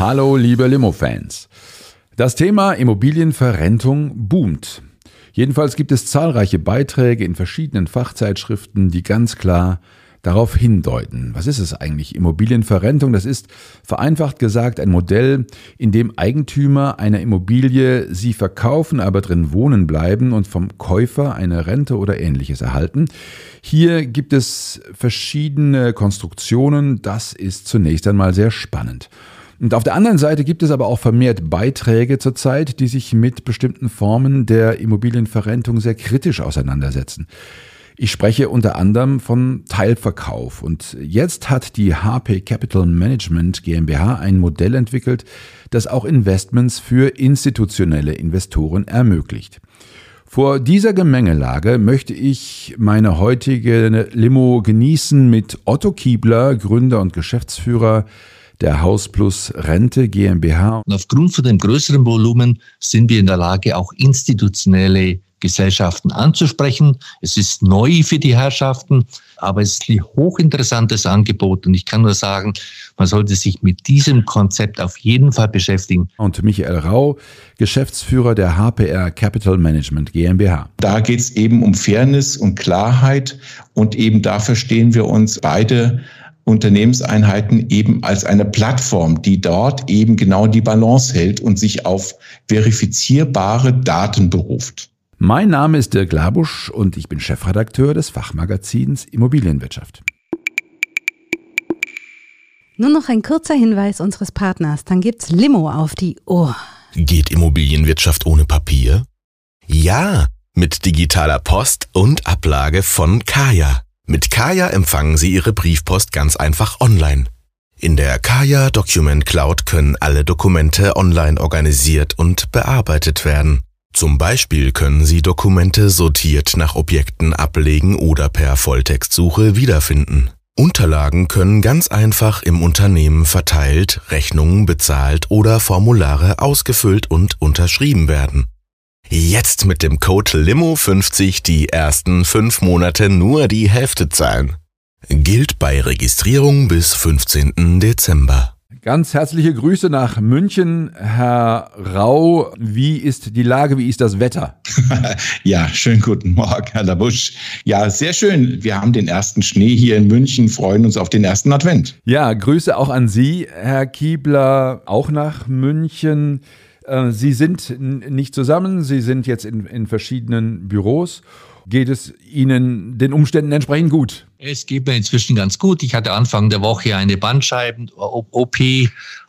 Hallo, liebe Limo-Fans. Das Thema Immobilienverrentung boomt. Jedenfalls gibt es zahlreiche Beiträge in verschiedenen Fachzeitschriften, die ganz klar darauf hindeuten. Was ist es eigentlich? Immobilienverrentung, das ist vereinfacht gesagt ein Modell, in dem Eigentümer einer Immobilie sie verkaufen, aber drin wohnen bleiben und vom Käufer eine Rente oder ähnliches erhalten. Hier gibt es verschiedene Konstruktionen, das ist zunächst einmal sehr spannend. Und auf der anderen Seite gibt es aber auch vermehrt Beiträge zurzeit, die sich mit bestimmten Formen der Immobilienverrentung sehr kritisch auseinandersetzen. Ich spreche unter anderem von Teilverkauf und jetzt hat die HP Capital Management GmbH ein Modell entwickelt, das auch Investments für institutionelle Investoren ermöglicht. Vor dieser Gemengelage möchte ich meine heutige Limo genießen mit Otto Kiebler, Gründer und Geschäftsführer der Haus Plus Rente GmbH. Und aufgrund von dem größeren Volumen sind wir in der Lage, auch institutionelle Gesellschaften anzusprechen. Es ist neu für die Herrschaften, aber es ist ein hochinteressantes Angebot und ich kann nur sagen, man sollte sich mit diesem Konzept auf jeden Fall beschäftigen. Und Michael Rau, Geschäftsführer der HPR Capital Management GmbH. Da geht es eben um Fairness und Klarheit und eben dafür stehen wir uns beide Unternehmenseinheiten eben als eine Plattform, die dort eben genau die Balance hält und sich auf verifizierbare Daten beruft. Mein Name ist Dirk Labusch und ich bin Chefredakteur des Fachmagazins Immobilienwirtschaft. Nur noch ein kurzer Hinweis unseres Partners, dann gibt's Limo auf die Ohr. Geht Immobilienwirtschaft ohne Papier? Ja, mit digitaler Post und Ablage von Kaya. Mit Kaya empfangen Sie Ihre Briefpost ganz einfach online. In der Kaya Document Cloud können alle Dokumente online organisiert und bearbeitet werden. Zum Beispiel können Sie Dokumente sortiert nach Objekten ablegen oder per Volltextsuche wiederfinden. Unterlagen können ganz einfach im Unternehmen verteilt, Rechnungen bezahlt oder Formulare ausgefüllt und unterschrieben werden. Jetzt mit dem Code LIMO50 die ersten fünf Monate nur die Hälfte zahlen. Gilt bei Registrierung bis 15. Dezember. Ganz herzliche Grüße nach München, Herr Rau. Wie ist die Lage? Wie ist das Wetter? ja, schönen guten Morgen, Herr Labusch. Ja, sehr schön. Wir haben den ersten Schnee hier in München, freuen uns auf den ersten Advent. Ja, Grüße auch an Sie, Herr Kiebler, auch nach München. Äh, Sie sind nicht zusammen, Sie sind jetzt in, in verschiedenen Büros geht es Ihnen den Umständen entsprechend gut? Es geht mir inzwischen ganz gut. Ich hatte Anfang der Woche eine Bandscheiben-OP,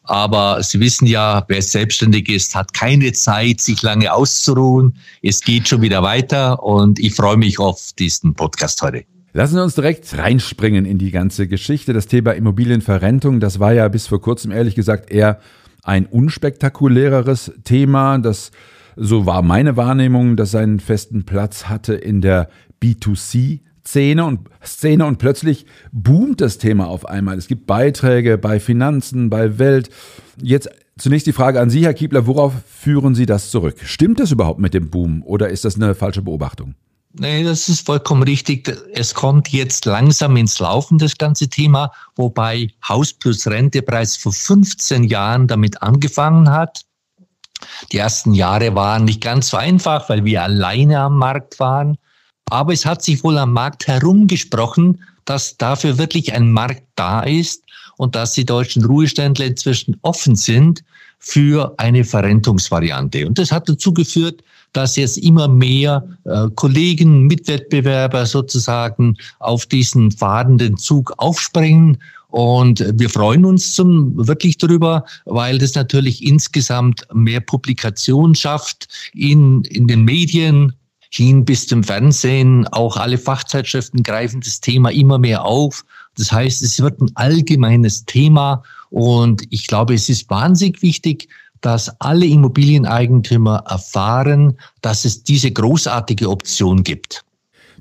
aber Sie wissen ja, wer selbstständig ist, hat keine Zeit, sich lange auszuruhen. Es geht schon wieder weiter und ich freue mich auf diesen Podcast heute. Lassen Sie uns direkt reinspringen in die ganze Geschichte. Das Thema Immobilienverrentung, das war ja bis vor kurzem ehrlich gesagt eher ein unspektakuläreres Thema, das so war meine Wahrnehmung, dass seinen festen Platz hatte in der B2C Szene und Szene und plötzlich boomt das Thema auf einmal. Es gibt Beiträge bei Finanzen, bei Welt. Jetzt zunächst die Frage an Sie, Herr Kiebler, worauf führen Sie das zurück? Stimmt das überhaupt mit dem Boom oder ist das eine falsche Beobachtung? Nee, das ist vollkommen richtig. Es kommt jetzt langsam ins Laufen, das ganze Thema, wobei Haus plus Rente bereits vor 15 Jahren damit angefangen hat. Die ersten Jahre waren nicht ganz so einfach, weil wir alleine am Markt waren. Aber es hat sich wohl am Markt herumgesprochen, dass dafür wirklich ein Markt da ist und dass die deutschen Ruheständler inzwischen offen sind für eine Verrentungsvariante. Und das hat dazu geführt, dass jetzt immer mehr äh, Kollegen, Mitwettbewerber sozusagen auf diesen fahrenden Zug aufspringen und wir freuen uns zum, wirklich darüber, weil das natürlich insgesamt mehr Publikation schafft in, in den Medien, hin bis zum Fernsehen. Auch alle Fachzeitschriften greifen das Thema immer mehr auf. Das heißt, es wird ein allgemeines Thema und ich glaube, es ist wahnsinnig wichtig, dass alle Immobilieneigentümer erfahren, dass es diese großartige Option gibt.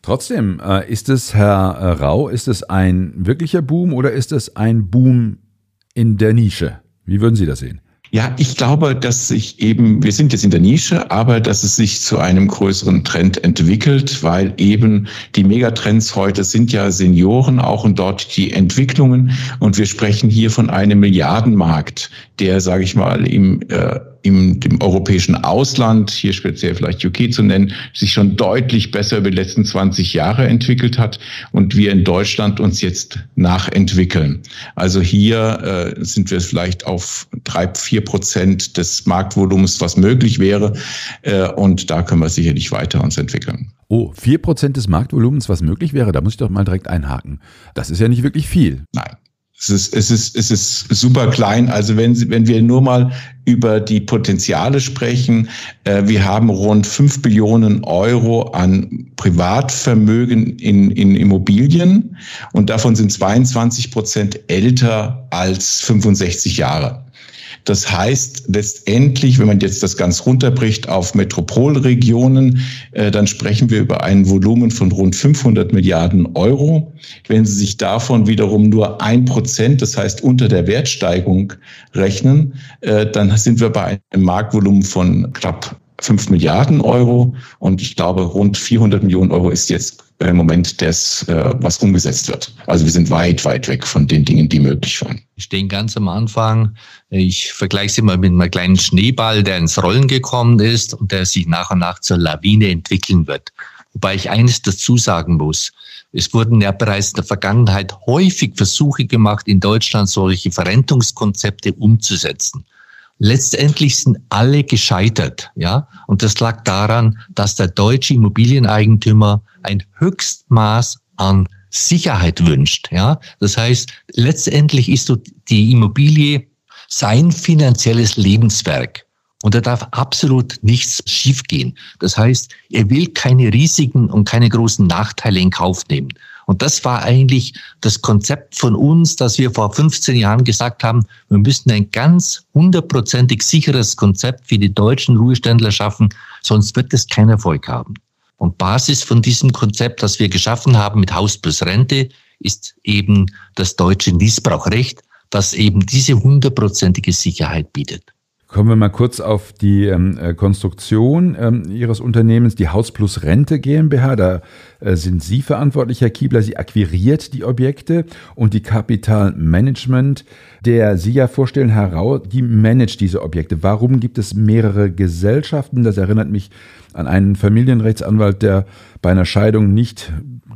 Trotzdem, äh, ist es, Herr äh, Rau, ist es ein wirklicher Boom oder ist es ein Boom in der Nische? Wie würden Sie das sehen? Ja, ich glaube, dass sich eben, wir sind jetzt in der Nische, aber dass es sich zu einem größeren Trend entwickelt, weil eben die Megatrends heute sind ja Senioren auch und dort die Entwicklungen. Und wir sprechen hier von einem Milliardenmarkt, der, sage ich mal, im äh, im dem europäischen Ausland, hier speziell vielleicht UK zu nennen, sich schon deutlich besser über die letzten 20 Jahre entwickelt hat und wir in Deutschland uns jetzt nachentwickeln. Also hier äh, sind wir vielleicht auf drei, vier Prozent des Marktvolumens, was möglich wäre. Äh, und da können wir sicherlich weiter uns entwickeln. Oh, vier Prozent des Marktvolumens, was möglich wäre, da muss ich doch mal direkt einhaken. Das ist ja nicht wirklich viel. Nein. Es ist, es ist, es ist super klein. Also wenn, Sie, wenn wir nur mal über die Potenziale sprechen, äh, wir haben rund fünf Billionen Euro an Privatvermögen in, in Immobilien und davon sind 22 Prozent älter als 65 Jahre. Das heißt letztendlich, wenn man jetzt das ganz runterbricht auf Metropolregionen, äh, dann sprechen wir über ein Volumen von rund 500 Milliarden Euro. Wenn Sie sich davon wiederum nur ein Prozent, das heißt unter der Wertsteigung rechnen, äh, dann sind wir bei einem Marktvolumen von knapp 5 Milliarden Euro und ich glaube, rund 400 Millionen Euro ist jetzt im Moment das, äh, was umgesetzt wird. Also wir sind weit, weit weg von den Dingen, die möglich waren. Wir stehen ganz am Anfang. Ich vergleiche es immer mit einem kleinen Schneeball, der ins Rollen gekommen ist und der sich nach und nach zur Lawine entwickeln wird. Wobei ich eines dazu sagen muss. Es wurden ja bereits in der Vergangenheit häufig Versuche gemacht, in Deutschland solche Verrentungskonzepte umzusetzen. Letztendlich sind alle gescheitert, ja. Und das lag daran, dass der deutsche Immobilieneigentümer ein Höchstmaß an Sicherheit wünscht, ja. Das heißt, letztendlich ist die Immobilie sein finanzielles Lebenswerk. Und da darf absolut nichts schiefgehen. Das heißt, er will keine Risiken und keine großen Nachteile in Kauf nehmen. Und das war eigentlich das Konzept von uns, dass wir vor 15 Jahren gesagt haben, wir müssen ein ganz hundertprozentig sicheres Konzept für die deutschen Ruheständler schaffen, sonst wird es keinen Erfolg haben. Und Basis von diesem Konzept, das wir geschaffen haben mit Haus plus Rente, ist eben das deutsche Niesbrauchrecht, das eben diese hundertprozentige Sicherheit bietet. Kommen wir mal kurz auf die ähm, äh, Konstruktion ähm, Ihres Unternehmens, die Haus Plus Rente GmbH. Da äh, sind Sie verantwortlich, Herr Kiebler. Sie akquiriert die Objekte und die Kapitalmanagement, der Sie ja vorstellen, Herr Rau, die managt diese Objekte. Warum gibt es mehrere Gesellschaften? Das erinnert mich an einen Familienrechtsanwalt, der bei einer Scheidung nicht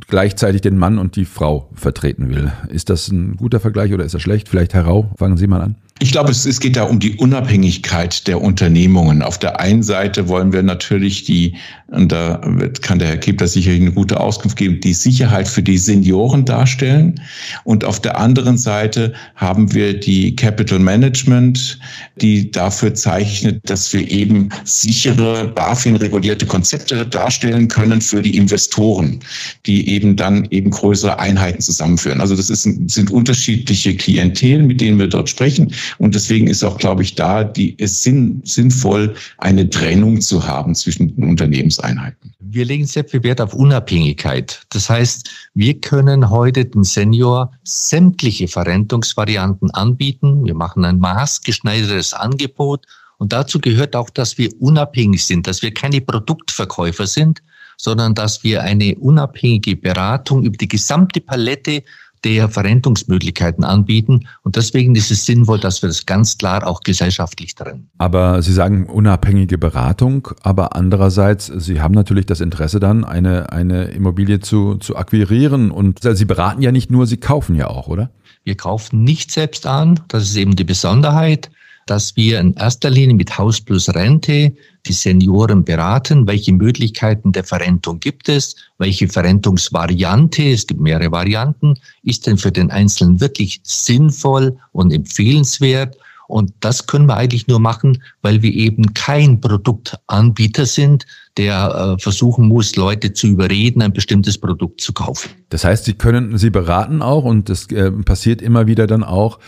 gleichzeitig den Mann und die Frau vertreten will. Ist das ein guter Vergleich oder ist das schlecht? Vielleicht Herr Rau, fangen Sie mal an. Ich glaube, es, es geht da um die Unabhängigkeit der Unternehmungen. Auf der einen Seite wollen wir natürlich die, und da kann der Herr Kebler sicherlich eine gute Auskunft geben, die Sicherheit für die Senioren darstellen. Und auf der anderen Seite haben wir die Capital Management, die dafür zeichnet, dass wir eben sichere, BaFin-regulierte Konzepte darstellen können für die Investoren, die eben dann eben größere Einheiten zusammenführen. Also das ist, sind unterschiedliche Klientel, mit denen wir dort sprechen. Und deswegen ist auch, glaube ich, da die, es sinn, sinnvoll, eine Trennung zu haben zwischen den Unternehmenseinheiten. Wir legen sehr viel Wert auf Unabhängigkeit. Das heißt, wir können heute dem Senior sämtliche Verrentungsvarianten anbieten. Wir machen ein maßgeschneidertes Angebot. Und dazu gehört auch, dass wir unabhängig sind, dass wir keine Produktverkäufer sind, sondern dass wir eine unabhängige Beratung über die gesamte Palette der Verrentungsmöglichkeiten anbieten. Und deswegen ist es sinnvoll, dass wir das ganz klar auch gesellschaftlich trennen. Aber Sie sagen unabhängige Beratung, aber andererseits, Sie haben natürlich das Interesse dann, eine, eine Immobilie zu, zu akquirieren. Und Sie beraten ja nicht nur, Sie kaufen ja auch, oder? Wir kaufen nicht selbst an. Das ist eben die Besonderheit dass wir in erster Linie mit Haus plus Rente die Senioren beraten, welche Möglichkeiten der Verrentung gibt es, welche Verrentungsvariante, es gibt mehrere Varianten, ist denn für den Einzelnen wirklich sinnvoll und empfehlenswert? Und das können wir eigentlich nur machen, weil wir eben kein Produktanbieter sind, der äh, versuchen muss, Leute zu überreden, ein bestimmtes Produkt zu kaufen. Das heißt, Sie können, Sie beraten auch und das äh, passiert immer wieder dann auch,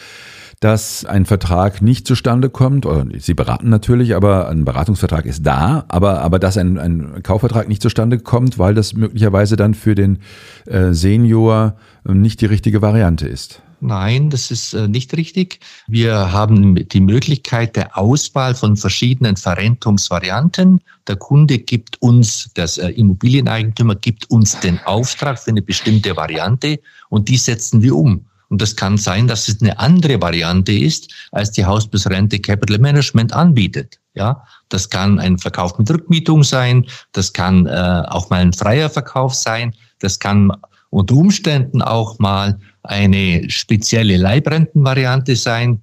dass ein Vertrag nicht zustande kommt, oder Sie beraten natürlich, aber ein Beratungsvertrag ist da, aber, aber dass ein, ein Kaufvertrag nicht zustande kommt, weil das möglicherweise dann für den äh, Senior nicht die richtige Variante ist. Nein, das ist äh, nicht richtig. Wir haben die Möglichkeit der Auswahl von verschiedenen Verrentungsvarianten. Der Kunde gibt uns, das äh, Immobilieneigentümer gibt uns den Auftrag für eine bestimmte Variante und die setzen wir um. Und das kann sein, dass es eine andere Variante ist, als die Haus bis Rente Capital Management anbietet. Ja, das kann ein Verkauf mit Rückmietung sein, das kann äh, auch mal ein freier Verkauf sein, das kann unter Umständen auch mal eine spezielle Leibrentenvariante sein,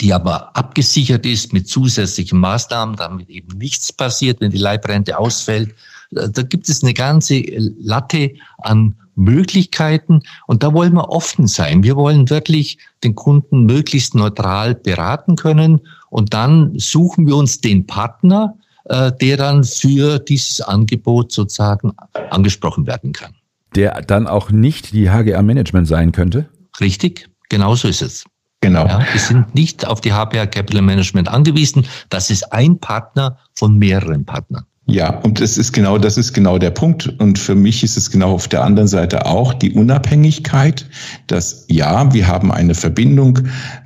die aber abgesichert ist mit zusätzlichen Maßnahmen, damit eben nichts passiert, wenn die Leibrente ausfällt. Da gibt es eine ganze Latte an Möglichkeiten und da wollen wir offen sein. Wir wollen wirklich den Kunden möglichst neutral beraten können und dann suchen wir uns den Partner, äh, der dann für dieses Angebot sozusagen angesprochen werden kann der dann auch nicht die HGA Management sein könnte? Richtig, genau so ist es. Genau. Ja, wir sind nicht auf die HPA Capital Management angewiesen. Das ist ein Partner von mehreren Partnern. Ja, und das ist genau, das ist genau der Punkt. Und für mich ist es genau auf der anderen Seite auch die Unabhängigkeit, dass ja, wir haben eine Verbindung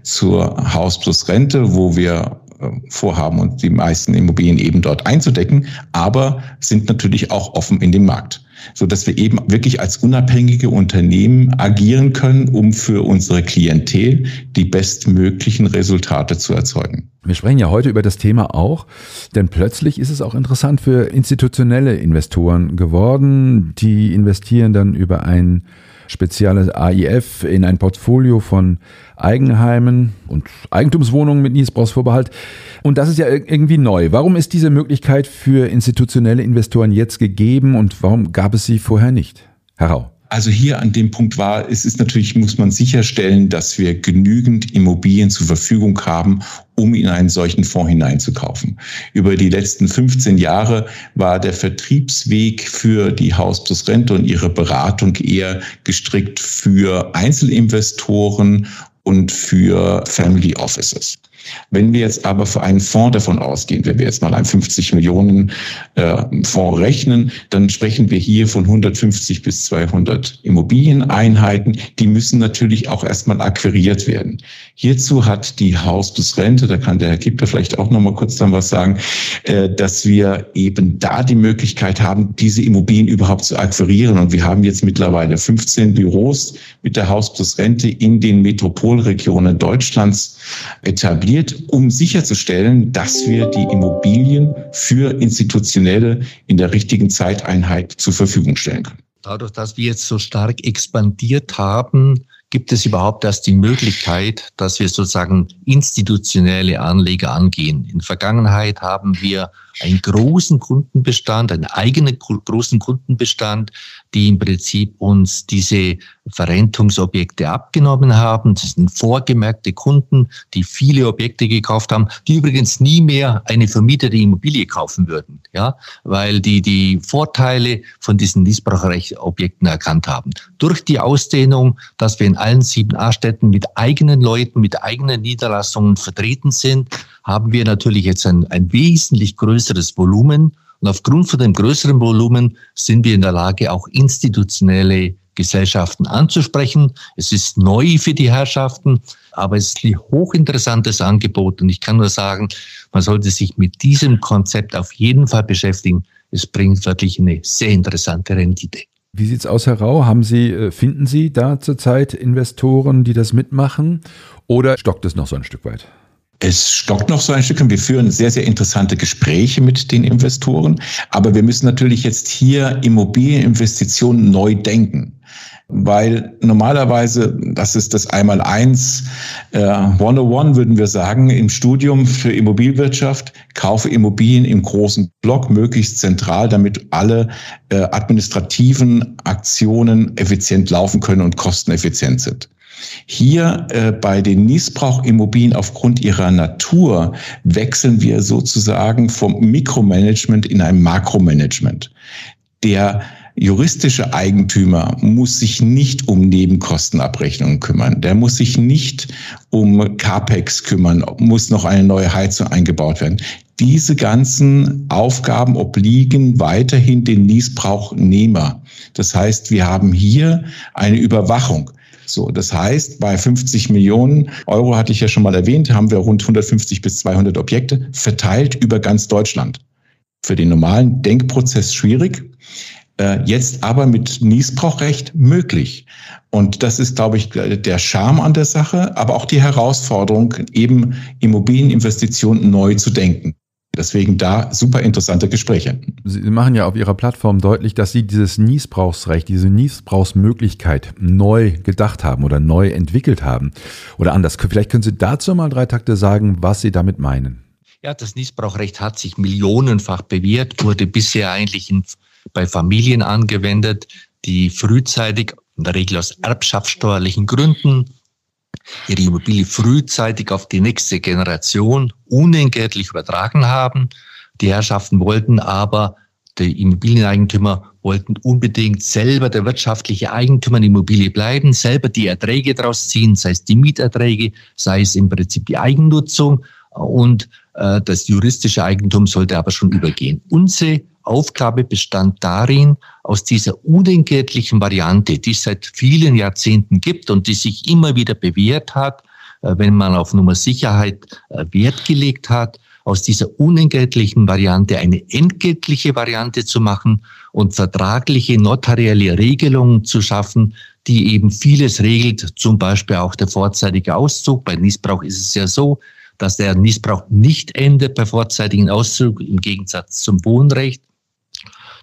zur Haus plus Rente, wo wir äh, vorhaben und die meisten Immobilien eben dort einzudecken, aber sind natürlich auch offen in dem Markt so dass wir eben wirklich als unabhängige Unternehmen agieren können, um für unsere Klientel die bestmöglichen Resultate zu erzeugen. Wir sprechen ja heute über das Thema auch, denn plötzlich ist es auch interessant für institutionelle Investoren geworden. Die investieren dann über ein spezielles AIF in ein Portfolio von Eigenheimen und Eigentumswohnungen mit Niesbrauchsvorbehalt. Und das ist ja irgendwie neu. Warum ist diese Möglichkeit für institutionelle Investoren jetzt gegeben und warum gab es sie vorher nicht? Herr Rau. Also hier an dem Punkt war, es ist natürlich, muss man sicherstellen, dass wir genügend Immobilien zur Verfügung haben, um in einen solchen Fonds hineinzukaufen. Über die letzten 15 Jahre war der Vertriebsweg für die Haus plus Rente und ihre Beratung eher gestrickt für Einzelinvestoren und für Family Offices. Wenn wir jetzt aber für einen Fonds davon ausgehen, wenn wir jetzt mal einen 50 Millionen äh, Fonds rechnen, dann sprechen wir hier von 150 bis 200 Immobilieneinheiten. Die müssen natürlich auch erstmal akquiriert werden. Hierzu hat die Haus plus Rente, da kann der Herr Kipper vielleicht auch noch mal kurz dann was sagen, äh, dass wir eben da die Möglichkeit haben, diese Immobilien überhaupt zu akquirieren. Und wir haben jetzt mittlerweile 15 Büros mit der Haus plus Rente in den Metropolregionen Deutschlands etabliert um sicherzustellen, dass wir die Immobilien für Institutionelle in der richtigen Zeiteinheit zur Verfügung stellen können. Dadurch, dass wir jetzt so stark expandiert haben, gibt es überhaupt erst die Möglichkeit, dass wir sozusagen institutionelle Anleger angehen. In der Vergangenheit haben wir einen großen Kundenbestand, einen eigenen großen Kundenbestand, die im Prinzip uns diese Verrentungsobjekte abgenommen haben. Das sind vorgemerkte Kunden, die viele Objekte gekauft haben, die übrigens nie mehr eine vermietete Immobilie kaufen würden, ja, weil die die Vorteile von diesen Niesbraucherrechtobjekten erkannt haben. Durch die Ausdehnung, dass wir in allen sieben A-Städten mit eigenen Leuten, mit eigenen Niederlassungen vertreten sind, haben wir natürlich jetzt ein, ein wesentlich größeres Volumen. Und aufgrund von dem größeren Volumen sind wir in der Lage, auch institutionelle Gesellschaften anzusprechen. Es ist neu für die Herrschaften, aber es ist ein hochinteressantes Angebot. Und ich kann nur sagen, man sollte sich mit diesem Konzept auf jeden Fall beschäftigen. Es bringt wirklich eine sehr interessante Rendite. Wie sieht's aus, Herr Rau? Haben Sie, äh, finden Sie da zurzeit Investoren, die das mitmachen? Oder stockt es noch so ein Stück weit? Es stockt noch so ein Stück und wir führen sehr, sehr interessante Gespräche mit den Investoren. Aber wir müssen natürlich jetzt hier Immobilieninvestitionen neu denken. Weil normalerweise, das ist das Einmal-Eins, äh, 101 würden wir sagen, im Studium für Immobilienwirtschaft, kaufe Immobilien im großen Block, möglichst zentral, damit alle äh, administrativen Aktionen effizient laufen können und kosteneffizient sind. Hier äh, bei den Niesbrauchimmobilien aufgrund ihrer Natur wechseln wir sozusagen vom Mikromanagement in ein Makromanagement. Der juristische Eigentümer muss sich nicht um Nebenkostenabrechnungen kümmern. Der muss sich nicht um CAPEX kümmern, muss noch eine neue Heizung eingebaut werden. Diese ganzen Aufgaben obliegen weiterhin den Niesbrauchnehmer. Das heißt, wir haben hier eine Überwachung. So, das heißt, bei 50 Millionen Euro hatte ich ja schon mal erwähnt, haben wir rund 150 bis 200 Objekte verteilt über ganz Deutschland. Für den normalen Denkprozess schwierig. Äh, jetzt aber mit Niesbrauchrecht möglich. Und das ist, glaube ich, der Charme an der Sache, aber auch die Herausforderung, eben Immobilieninvestitionen neu zu denken. Deswegen da super interessante Gespräche. Sie machen ja auf Ihrer Plattform deutlich, dass Sie dieses Niesbrauchsrecht, diese Niesbrauchsmöglichkeit neu gedacht haben oder neu entwickelt haben. Oder anders, vielleicht können Sie dazu mal drei Takte sagen, was Sie damit meinen. Ja, das Niesbrauchrecht hat sich millionenfach bewährt, wurde bisher eigentlich in, bei Familien angewendet, die frühzeitig, in der Regel aus erbschaftssteuerlichen Gründen, ihre Immobilie frühzeitig auf die nächste Generation unentgeltlich übertragen haben. Die Herrschaften wollten aber, die Immobilieneigentümer wollten unbedingt selber der wirtschaftliche Eigentümer der Immobilie bleiben, selber die Erträge daraus ziehen, sei es die Mieterträge, sei es im Prinzip die Eigennutzung und das juristische Eigentum sollte aber schon übergehen. Unsere Aufgabe bestand darin, aus dieser unentgeltlichen Variante, die es seit vielen Jahrzehnten gibt und die sich immer wieder bewährt hat, äh, wenn man auf Nummer Sicherheit äh, Wert gelegt hat, aus dieser unentgeltlichen Variante eine entgeltliche Variante zu machen und vertragliche notarielle Regelungen zu schaffen, die eben vieles regelt, zum Beispiel auch der vorzeitige Auszug. Bei Niesbrauch ist es ja so, dass der Niesbrauch nicht endet bei vorzeitigen Auszug im Gegensatz zum Wohnrecht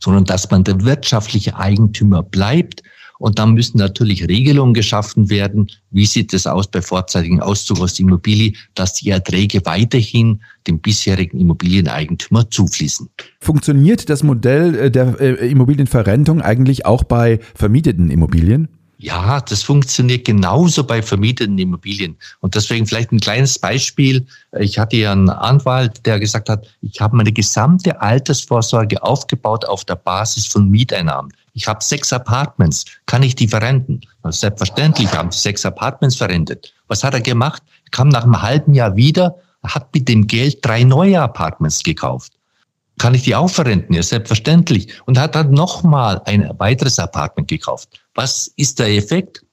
sondern dass man der wirtschaftliche Eigentümer bleibt. Und dann müssen natürlich Regelungen geschaffen werden. Wie sieht es aus bei vorzeitigen Auszug aus der Immobilie, dass die Erträge weiterhin dem bisherigen Immobilieneigentümer zufließen? Funktioniert das Modell äh, der äh, Immobilienverrentung eigentlich auch bei vermieteten Immobilien? Ja, das funktioniert genauso bei vermieteten Immobilien. Und deswegen vielleicht ein kleines Beispiel. Ich hatte ja einen Anwalt, der gesagt hat, ich habe meine gesamte Altersvorsorge aufgebaut auf der Basis von Mieteinnahmen. Ich habe sechs Apartments. Kann ich die verrenten? Also selbstverständlich haben sie sechs Apartments verrentet. Was hat er gemacht? Er kam nach einem halben Jahr wieder, hat mit dem Geld drei neue Apartments gekauft kann ich die auch verrenten? Ja, selbstverständlich. Und hat dann nochmal ein weiteres Apartment gekauft. Was ist der Effekt?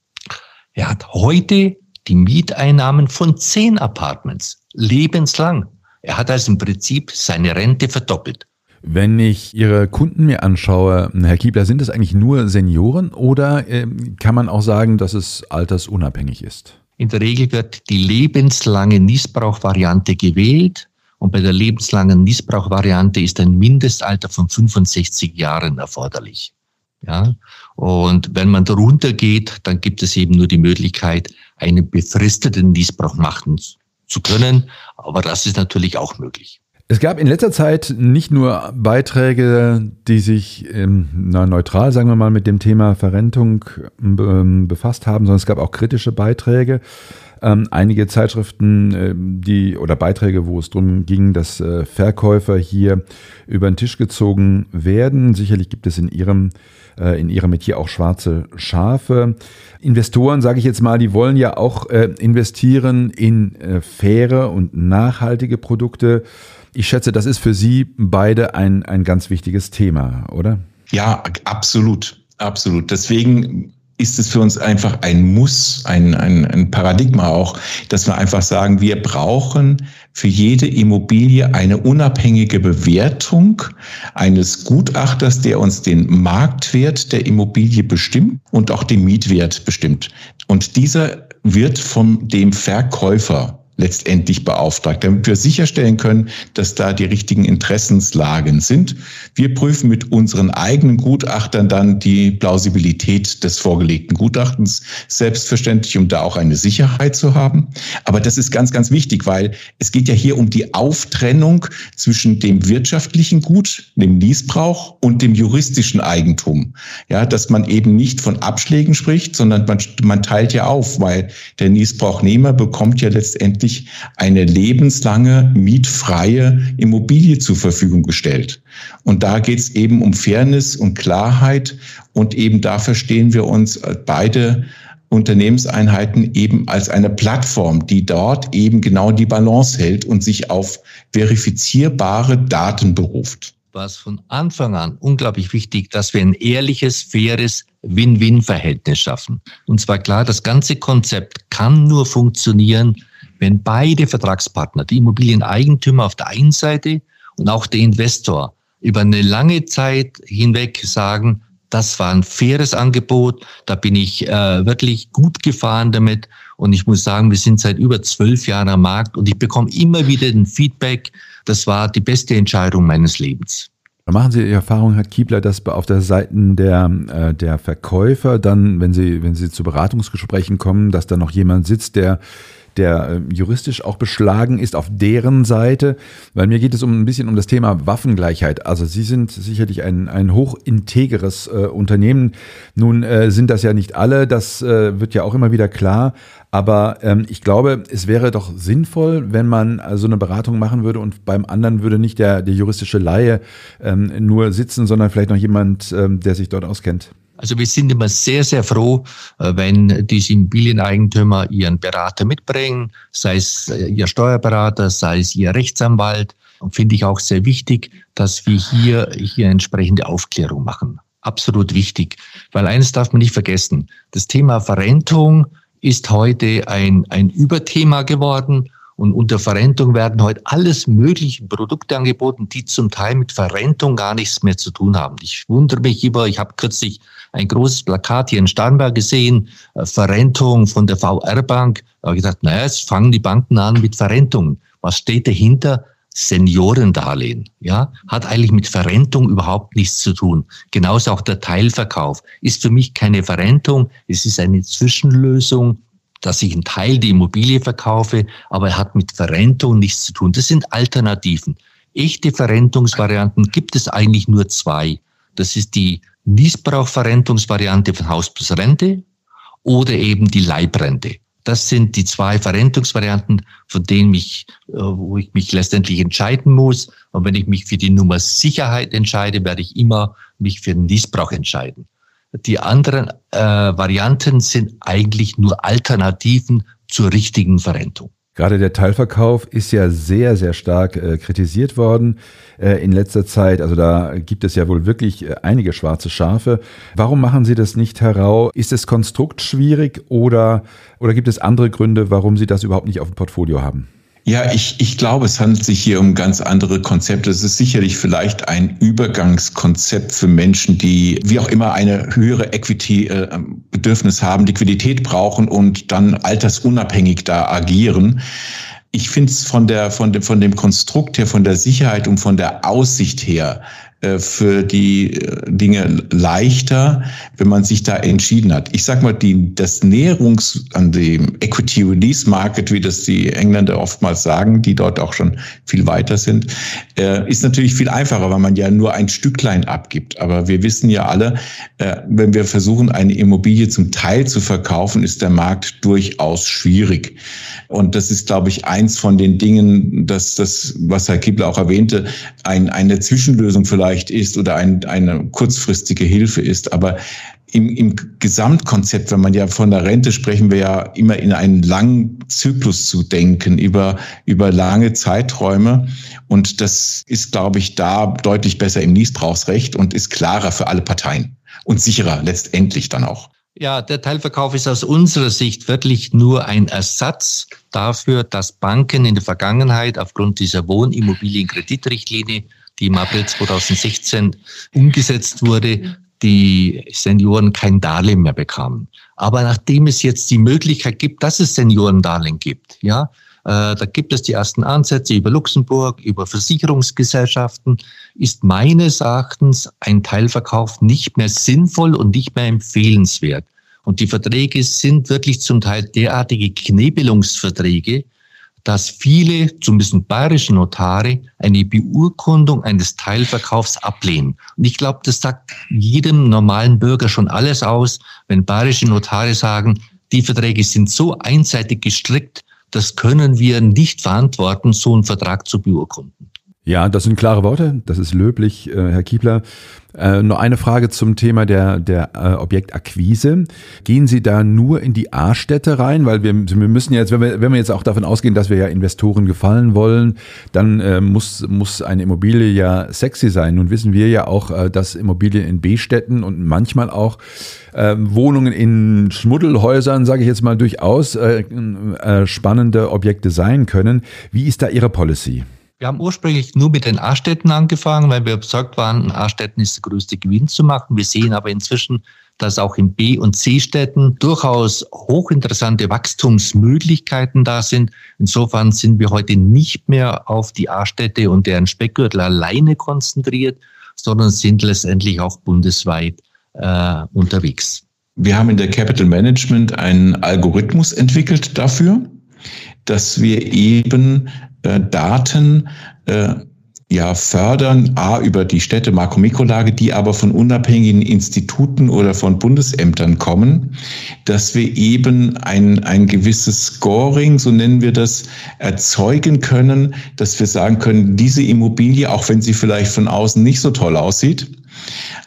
Er hat heute die Mieteinnahmen von zehn Apartments lebenslang. Er hat also im Prinzip seine Rente verdoppelt. Wenn ich Ihre Kunden mir anschaue, Herr Kiebler, sind das eigentlich nur Senioren oder äh, kann man auch sagen, dass es altersunabhängig ist? In der Regel wird die lebenslange Niesbrauchvariante gewählt. Und bei der lebenslangen Missbrauchvariante ist ein Mindestalter von 65 Jahren erforderlich. Ja, und wenn man darunter geht, dann gibt es eben nur die Möglichkeit, einen befristeten Missbrauch machen zu können. Aber das ist natürlich auch möglich. Es gab in letzter Zeit nicht nur Beiträge, die sich ähm, neutral, sagen wir mal, mit dem Thema Verrentung ähm, befasst haben, sondern es gab auch kritische Beiträge. Ähm, einige Zeitschriften, äh, die oder Beiträge, wo es darum ging, dass äh, Verkäufer hier über den Tisch gezogen werden. Sicherlich gibt es in ihrem in ihrem Metier auch schwarze Schafe. Investoren, sage ich jetzt mal, die wollen ja auch äh, investieren in äh, faire und nachhaltige Produkte. Ich schätze, das ist für Sie beide ein, ein ganz wichtiges Thema, oder? Ja, absolut, absolut. Deswegen ist es für uns einfach ein Muss, ein, ein, ein Paradigma auch, dass wir einfach sagen, wir brauchen für jede Immobilie eine unabhängige Bewertung eines Gutachters, der uns den Marktwert der Immobilie bestimmt und auch den Mietwert bestimmt. Und dieser wird von dem Verkäufer letztendlich beauftragt, damit wir sicherstellen können, dass da die richtigen Interessenslagen sind. Wir prüfen mit unseren eigenen Gutachtern dann die Plausibilität des vorgelegten Gutachtens, selbstverständlich, um da auch eine Sicherheit zu haben. Aber das ist ganz, ganz wichtig, weil es geht ja hier um die Auftrennung zwischen dem wirtschaftlichen Gut, dem Niesbrauch und dem juristischen Eigentum. Ja, dass man eben nicht von Abschlägen spricht, sondern man, man teilt ja auf, weil der Niesbrauchnehmer bekommt ja letztendlich wirklich eine lebenslange mietfreie Immobilie zur Verfügung gestellt. Und da geht es eben um Fairness und Klarheit. Und eben da verstehen wir uns beide Unternehmenseinheiten eben als eine Plattform, die dort eben genau die Balance hält und sich auf verifizierbare Daten beruft. War es von Anfang an unglaublich wichtig, dass wir ein ehrliches, faires Win-Win-Verhältnis schaffen. Und zwar klar, das ganze Konzept kann nur funktionieren, wenn beide Vertragspartner, die Immobilieneigentümer auf der einen Seite und auch der Investor, über eine lange Zeit hinweg sagen, das war ein faires Angebot, da bin ich äh, wirklich gut gefahren damit und ich muss sagen, wir sind seit über zwölf Jahren am Markt und ich bekomme immer wieder ein Feedback, das war die beste Entscheidung meines Lebens. Machen Sie die Erfahrung, Herr Kiebler, dass auf der Seite der, äh, der Verkäufer dann, wenn Sie, wenn Sie zu Beratungsgesprächen kommen, dass da noch jemand sitzt, der der äh, juristisch auch beschlagen ist auf deren Seite, weil mir geht es um ein bisschen um das Thema Waffengleichheit. Also Sie sind sicherlich ein, ein hochintegeres äh, Unternehmen. Nun äh, sind das ja nicht alle, das äh, wird ja auch immer wieder klar. Aber ähm, ich glaube, es wäre doch sinnvoll, wenn man äh, so eine Beratung machen würde und beim anderen würde nicht der, der juristische Laie ähm, nur sitzen, sondern vielleicht noch jemand, ähm, der sich dort auskennt. Also wir sind immer sehr, sehr froh, äh, wenn diese Immobilieneigentümer ihren Berater mitbringen, sei es äh, ihr Steuerberater, sei es ihr Rechtsanwalt. Und finde ich auch sehr wichtig, dass wir hier, hier entsprechende Aufklärung machen. Absolut wichtig. Weil eines darf man nicht vergessen. Das Thema Verrentung ist heute ein, ein Überthema geworden und unter Verrentung werden heute alles mögliche Produkte angeboten, die zum Teil mit Verrentung gar nichts mehr zu tun haben. Ich wundere mich über, ich habe kürzlich ein großes Plakat hier in Starnberg gesehen, äh, Verrentung von der VR-Bank. Da habe ich gedacht, naja, jetzt fangen die Banken an mit Verrentung. Was steht dahinter? Seniorendarlehen, ja, hat eigentlich mit Verrentung überhaupt nichts zu tun. Genauso auch der Teilverkauf ist für mich keine Verrentung. Es ist eine Zwischenlösung dass ich einen Teil der Immobilie verkaufe, aber er hat mit Verrentung nichts zu tun. Das sind Alternativen. Echte Verrentungsvarianten gibt es eigentlich nur zwei. Das ist die Niesbrauchverrentungsvariante von Haus plus Rente oder eben die Leibrente. Das sind die zwei Verrentungsvarianten, von denen mich, äh, wo ich mich letztendlich entscheiden muss. Und wenn ich mich für die Nummer Sicherheit entscheide, werde ich immer mich für den Niesbrauch entscheiden. Die anderen äh, Varianten sind eigentlich nur Alternativen zur richtigen Verrentung. Gerade der Teilverkauf ist ja sehr, sehr stark äh, kritisiert worden äh, in letzter Zeit. Also da gibt es ja wohl wirklich äh, einige schwarze Schafe. Warum machen Sie das nicht heraus? Ist das Konstrukt schwierig oder, oder gibt es andere Gründe, warum Sie das überhaupt nicht auf dem Portfolio haben? Ja, ich, ich glaube, es handelt sich hier um ganz andere Konzepte. Es ist sicherlich vielleicht ein Übergangskonzept für Menschen, die wie auch immer eine höhere Equity-Bedürfnis haben, Liquidität brauchen und dann altersunabhängig da agieren. Ich finde es von der, von dem, von dem Konstrukt her, von der Sicherheit und von der Aussicht her äh, für die äh, Dinge leichter, wenn man sich da entschieden hat. Ich sag mal, die, das Näherungs an dem Equity Release Market, wie das die Engländer oftmals sagen, die dort auch schon viel weiter sind, äh, ist natürlich viel einfacher, weil man ja nur ein Stücklein abgibt. Aber wir wissen ja alle, wenn wir versuchen, eine Immobilie zum Teil zu verkaufen, ist der Markt durchaus schwierig. Und das ist, glaube ich, eins von den Dingen, dass das, was Herr Kibler auch erwähnte, ein, eine Zwischenlösung vielleicht ist oder ein, eine kurzfristige Hilfe ist. Aber im, im Gesamtkonzept, wenn man ja von der Rente sprechen wir ja immer in einen langen Zyklus zu denken, über, über lange Zeiträume. Und das ist, glaube ich, da deutlich besser im Niesbrauchsrecht und ist klarer für alle Parteien und sicherer letztendlich dann auch. Ja, der Teilverkauf ist aus unserer Sicht wirklich nur ein Ersatz dafür, dass Banken in der Vergangenheit aufgrund dieser Wohnimmobilienkreditrichtlinie, die im April 2016 umgesetzt wurde, die Senioren kein Darlehen mehr bekamen. Aber nachdem es jetzt die Möglichkeit gibt, dass es Seniorendarlehen gibt, ja, Äh, da gibt es die ersten Ansätze über Luxemburg, über Versicherungsgesellschaften. Ist meines Erachtens ein Teilverkauf nicht mehr sinnvoll und nicht mehr empfehlenswert. Und die Verträge sind wirklich zum Teil derartige Knebelungsverträge, dass viele, zumindest bayerische Notare, eine Beurkundung eines Teilverkaufs ablehnen. Und ich glaube, das sagt jedem normalen Bürger schon alles aus, wenn bayerische Notare sagen, die Verträge sind so einseitig gestrickt, das können wir nicht verantworten, so einen Vertrag zu beurkunden. Ja, das sind klare Worte. Das ist löblich, äh, Herr Kiebler. Äh, noch eine Frage zum Thema der, der äh, Objektakquise. Gehen Sie da nur in die A-Städte rein? Weil wir, wir müssen jetzt, wenn wir, wenn wir jetzt auch davon ausgehen, dass wir ja Investoren gefallen wollen, dann äh, muss, muss eine Immobilie ja sexy sein. Nun wissen wir ja auch, äh, dass Immobilien in B-Städten und manchmal auch äh, Wohnungen in Schmuddelhäusern, sage ich jetzt mal, durchaus äh, äh, spannende Objekte sein können. Wie ist da Ihre Policy? Wir haben ursprünglich nur mit den A-Städten angefangen, weil wir überzeugt waren, in A-Städten ist der größte Gewinn zu machen. Wir sehen aber inzwischen, dass auch in B- und C-Städten durchaus hochinteressante Wachstumsmöglichkeiten da sind. Insofern sind wir heute nicht mehr auf die A-Städte und deren Speckgürtel alleine konzentriert, sondern sind letztendlich auch bundesweit äh, unterwegs. Wir haben in der Capital Management einen Algorithmus entwickelt dafür, dass wir eben äh, Daten äh, ja fördern, a über die Städte Makro-Mikrolage, die aber von unabhängigen Instituten oder von Bundesämtern kommen, dass wir eben ein, ein gewisses Scoring, so nennen wir das, erzeugen können, dass wir sagen können, diese Immobilie, auch wenn sie vielleicht von außen nicht so toll aussieht,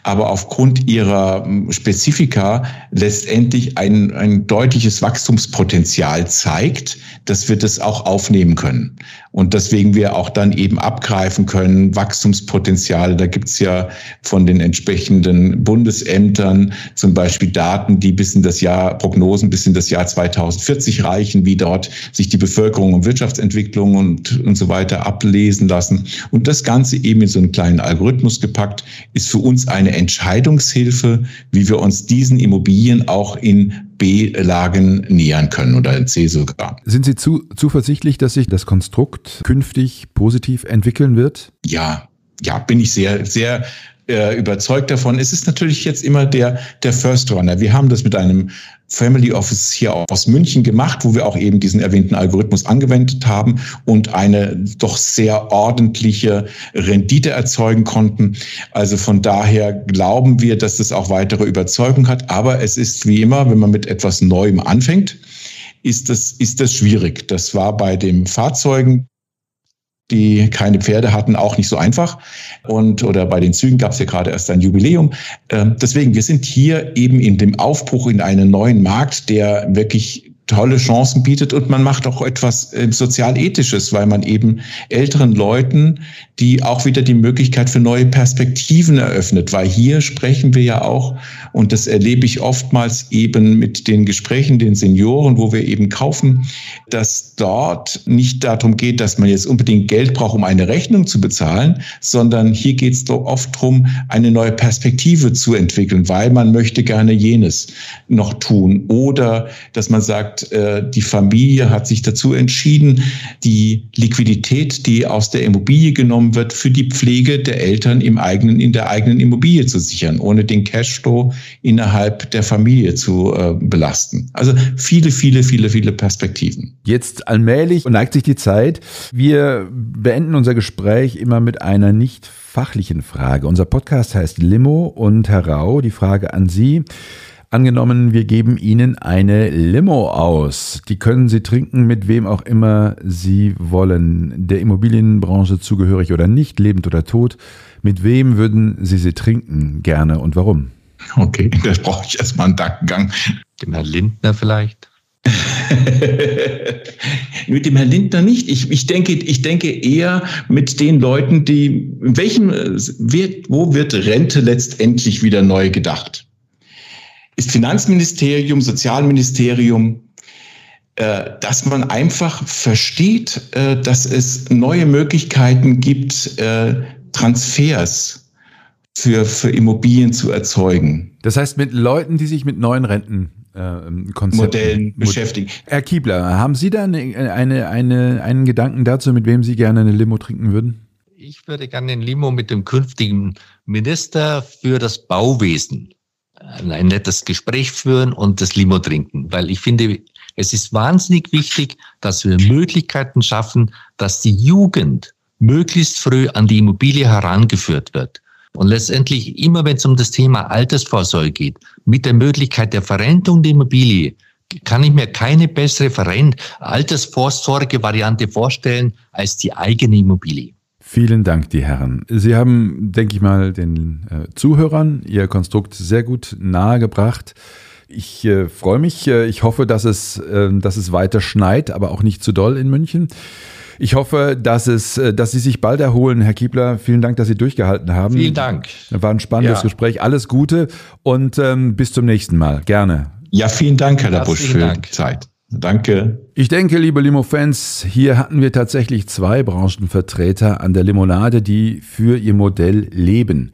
aber aufgrund ihrer hm, Spezifika letztendlich ein, ein deutliches Wachstumspotenzial zeigt, dass wir das auch aufnehmen können. Und deswegen wir auch dann eben abgreifen können, Wachstumspotenziale. Da gibt's ja von den entsprechenden Bundesämtern zum Beispiel Daten, die bis in das Jahr, Prognosen bis in das Jahr 2040 reichen, wie dort sich die Bevölkerung und Wirtschaftsentwicklung und, und so weiter ablesen lassen. Und das Ganze eben in so einen kleinen Algorithmus gepackt, ist für uns eine Entscheidungshilfe, wie wir uns diesen Immobilien auch in B-Lagen nähern können oder in C sogar. Sind Sie zu, zuversichtlich, dass sich das Konstrukt künftig positiv entwickeln wird? Ja, ja, bin ich sehr, sehr äh, überzeugt davon. Es ist natürlich jetzt immer der, der First Runner. Wir haben das mit einem Family Office hier aus München gemacht, wo wir auch eben diesen erwähnten Algorithmus angewendet haben und eine doch sehr ordentliche Rendite erzeugen konnten. Also von daher glauben wir, dass das auch weitere Überzeugung hat. Aber es ist wie immer, wenn man mit etwas Neuem anfängt, ist das, ist das schwierig. Das war bei den Fahrzeugen die keine Pferde hatten, auch nicht so einfach. Und oder bei den Zügen gab es ja gerade erst ein Jubiläum. Ähm, deswegen, wir sind hier eben in dem Aufbruch in einen neuen Markt, der wirklich tolle Chancen bietet und man macht auch etwas äh, sozialethisches, weil man eben älteren Leuten, die auch wieder die Möglichkeit für neue Perspektiven eröffnet, weil hier sprechen wir ja auch und das erlebe ich oftmals eben mit den Gesprächen den Senioren, wo wir eben kaufen, dass dort nicht darum geht, dass man jetzt unbedingt Geld braucht, um eine Rechnung zu bezahlen, sondern hier geht es oft darum, eine neue Perspektive zu entwickeln, weil man möchte gerne jenes noch tun oder dass man sagt sagt, äh, die Familie hat sich dazu entschieden, die Liquidität, die aus der Immobilie genommen wird, für die Pflege der Eltern im eigenen, in der eigenen Immobilie zu sichern, ohne den Cashflow innerhalb der Familie zu äh, belasten. Also viele, viele, viele, viele Perspektiven. Jetzt allmählich neigt sich die Zeit. Wir beenden unser Gespräch immer mit einer nicht fachlichen Frage. Unser Podcast heißt Limo und Herr Rau, die Frage an Sie. Angenommen, wir geben Ihnen eine Limo aus. Die können Sie trinken mit wem auch immer Sie wollen. Der Immobilienbranche zugehörig oder nicht, lebend oder tot. Mit wem würden Sie sie trinken gerne und warum? Okay, da brauche ich erstmal einen Dankengang. Dem Herrn Lindner vielleicht? mit dem Herrn Lindner nicht. Ich, ich, denke, ich denke eher mit den Leuten, die, in welchem, wird, wo wird Rente letztendlich wieder neu gedacht? ist Finanzministerium, Sozialministerium, äh, dass man einfach versteht, äh, dass es neue Möglichkeiten gibt, äh, Transfers für, für Immobilien zu erzeugen. Das heißt, mit Leuten, die sich mit neuen Renten äh, Konzepten, Modellen beschäftigen. Herr Kiebler, haben Sie da eine, eine, eine, einen Gedanken dazu, mit wem Sie gerne eine Limo trinken würden? Ich würde gerne ein Limo mit dem künftigen Minister für das Bauwesen ein nettes Gespräch führen und das Limo trinken, weil ich finde, es ist wahnsinnig wichtig, dass wir Möglichkeiten schaffen, dass die Jugend möglichst früh an die Immobilie herangeführt wird. Und letztendlich, immer wenn es um das Thema Altersvorsorge geht, mit der Möglichkeit der Verrentung der Immobilie, kann ich mir keine bessere Verrent Altersvorsorge-Variante vorstellen als die eigene Immobilie. Vielen Dank, die Herren. Sie haben, denke ich mal, den äh, Zuhörern Ihr Konstrukt sehr gut nahegebracht. Ich äh, freue mich. Äh, ich hoffe, dass es, äh, dass es weiter schneit, aber auch nicht zu doll in München. Ich hoffe, dass es, äh, dass Sie sich bald erholen, Herr Kiebler. Vielen Dank, dass Sie durchgehalten haben. Vielen Dank. War ein spannendes ja. Gespräch. Alles Gute und ähm, bis zum nächsten Mal. Gerne. Ja, vielen Dank, Herr Labusch, für Dank. die Zeit. Danke. Ich denke, liebe Limo-Fans, hier hatten wir tatsächlich zwei Branchenvertreter an der Limonade, die für ihr Modell leben.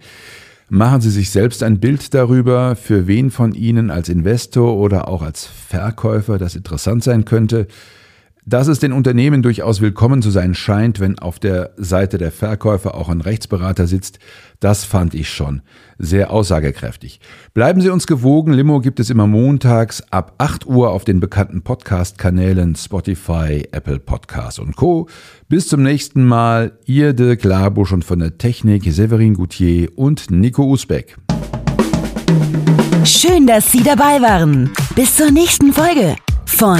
Machen Sie sich selbst ein Bild darüber, für wen von Ihnen als Investor oder auch als Verkäufer das interessant sein könnte. Dass es den Unternehmen durchaus willkommen zu sein scheint, wenn auf der Seite der Verkäufer auch ein Rechtsberater sitzt, das fand ich schon sehr aussagekräftig. Bleiben Sie uns gewogen. Limo gibt es immer montags ab 8 Uhr auf den bekannten Podcast-Kanälen Spotify, Apple Podcasts und Co. Bis zum nächsten Mal. Ihr Dirk Labusch und von der Technik Severin Goutier und Nico Usbeck. Schön, dass Sie dabei waren. Bis zur nächsten Folge von